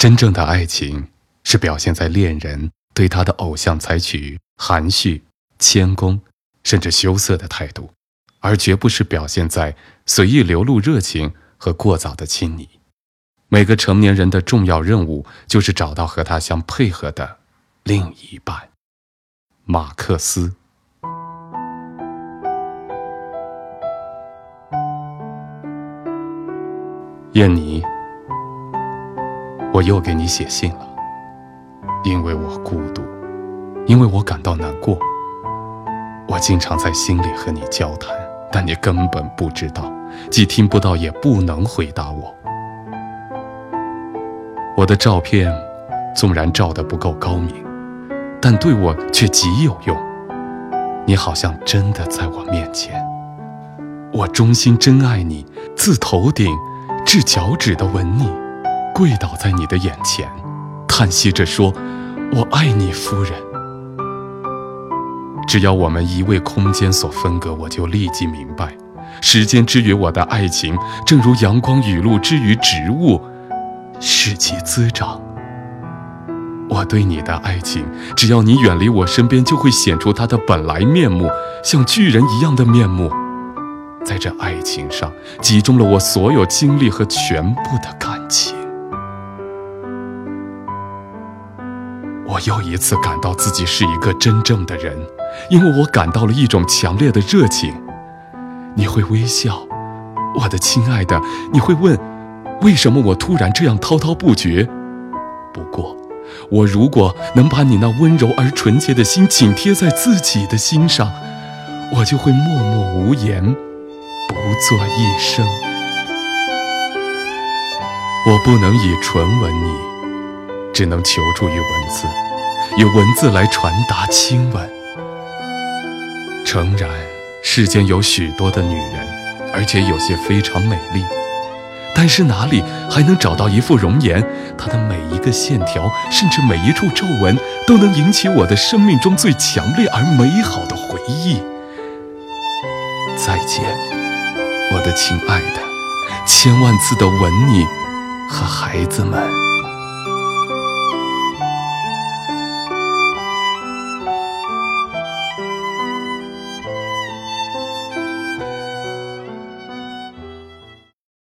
真正的爱情是表现在恋人对他的偶像采取含蓄、谦恭，甚至羞涩的态度，而绝不是表现在随意流露热情和过早的亲昵。每个成年人的重要任务就是找到和他相配合的另一半。马克思。燕妮，我又给你写信了，因为我孤独，因为我感到难过。我经常在心里和你交谈，但你根本不知道，既听不到，也不能回答我。我的照片，纵然照得不够高明，但对我却极有用。你好像真的在我面前，我衷心真爱你，自头顶。至脚趾的吻你，跪倒在你的眼前，叹息着说：“我爱你，夫人。”只要我们一为空间所分隔，我就立即明白，时间之于我的爱情，正如阳光雨露之于植物，使其滋长。我对你的爱情，只要你远离我身边，就会显出它的本来面目，像巨人一样的面目。在这爱情上集中了我所有精力和全部的感情，我又一次感到自己是一个真正的人，因为我感到了一种强烈的热情。你会微笑，我的亲爱的，你会问，为什么我突然这样滔滔不绝？不过，我如果能把你那温柔而纯洁的心紧贴在自己的心上，我就会默默无言。不做一声，我不能以唇吻你，只能求助于文字，以文字来传达亲吻。诚然，世间有许多的女人，而且有些非常美丽，但是哪里还能找到一副容颜？她的每一个线条，甚至每一处皱纹，都能引起我的生命中最强烈而美好的回忆。再见。我的亲爱的，千万次的吻你和孩子们。